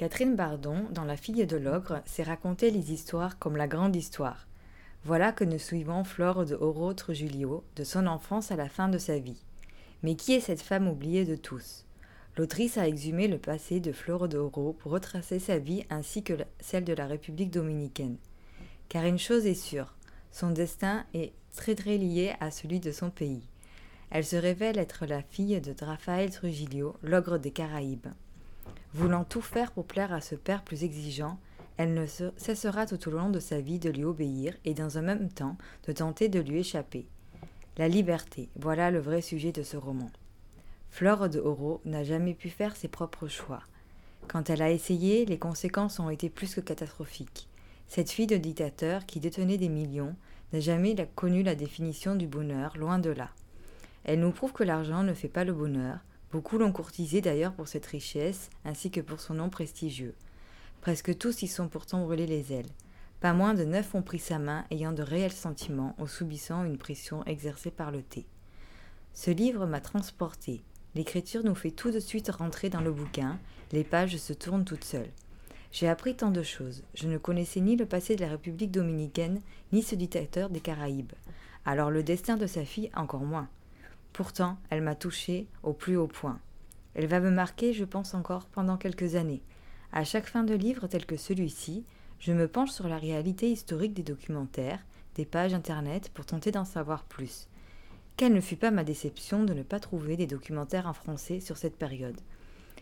Catherine Bardon, dans La fille de l'ogre, s'est raconté les histoires comme la grande histoire. Voilà que nous suivons Flore de Oro Trujillo, de son enfance à la fin de sa vie. Mais qui est cette femme oubliée de tous? L'autrice a exhumé le passé de Flore de Oro pour retracer sa vie ainsi que celle de la République dominicaine. Car une chose est sûre, son destin est très très lié à celui de son pays. Elle se révèle être la fille de Rafael Trujillo, l'ogre des Caraïbes. Voulant tout faire pour plaire à ce père plus exigeant, elle ne cessera tout au long de sa vie de lui obéir et dans un même temps de tenter de lui échapper. La liberté, voilà le vrai sujet de ce roman. Flore de Oro n'a jamais pu faire ses propres choix. Quand elle a essayé, les conséquences ont été plus que catastrophiques. Cette fille de dictateur qui détenait des millions n'a jamais connu la définition du bonheur, loin de là. Elle nous prouve que l'argent ne fait pas le bonheur. Beaucoup l'ont courtisé d'ailleurs pour cette richesse, ainsi que pour son nom prestigieux. Presque tous y sont pourtant brûlés les ailes. Pas moins de neuf ont pris sa main, ayant de réels sentiments, en subissant une pression exercée par le thé. Ce livre m'a transporté. L'écriture nous fait tout de suite rentrer dans le bouquin, les pages se tournent toutes seules. J'ai appris tant de choses. Je ne connaissais ni le passé de la République dominicaine, ni ce dictateur des Caraïbes. Alors le destin de sa fille encore moins. Pourtant, elle m'a touchée au plus haut point. Elle va me marquer, je pense encore, pendant quelques années. À chaque fin de livre tel que celui-ci, je me penche sur la réalité historique des documentaires, des pages internet pour tenter d'en savoir plus. Quelle ne fut pas ma déception de ne pas trouver des documentaires en français sur cette période.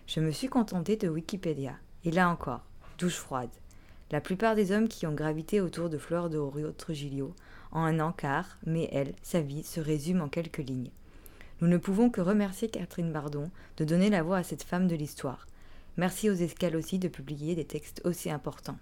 Je me suis contentée de Wikipédia. Et là encore, douche froide. La plupart des hommes qui ont gravité autour de Fleur de Trujillo en un encart, mais elle, sa vie, se résume en quelques lignes. Nous ne pouvons que remercier Catherine Bardon de donner la voix à cette femme de l'histoire. Merci aux escales aussi de publier des textes aussi importants.